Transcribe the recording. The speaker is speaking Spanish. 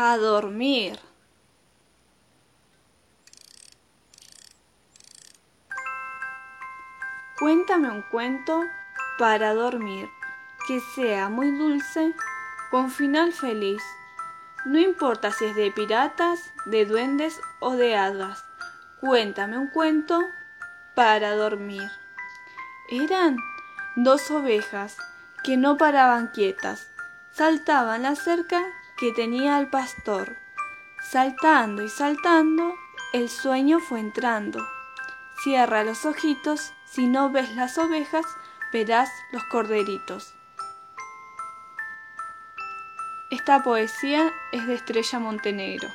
a dormir. Cuéntame un cuento para dormir, que sea muy dulce, con final feliz. No importa si es de piratas, de duendes o de hadas. Cuéntame un cuento para dormir. Eran dos ovejas que no paraban quietas. Saltaban la cerca que tenía el pastor. Saltando y saltando, el sueño fue entrando. Cierra los ojitos, si no ves las ovejas, verás los corderitos. Esta poesía es de Estrella Montenegro.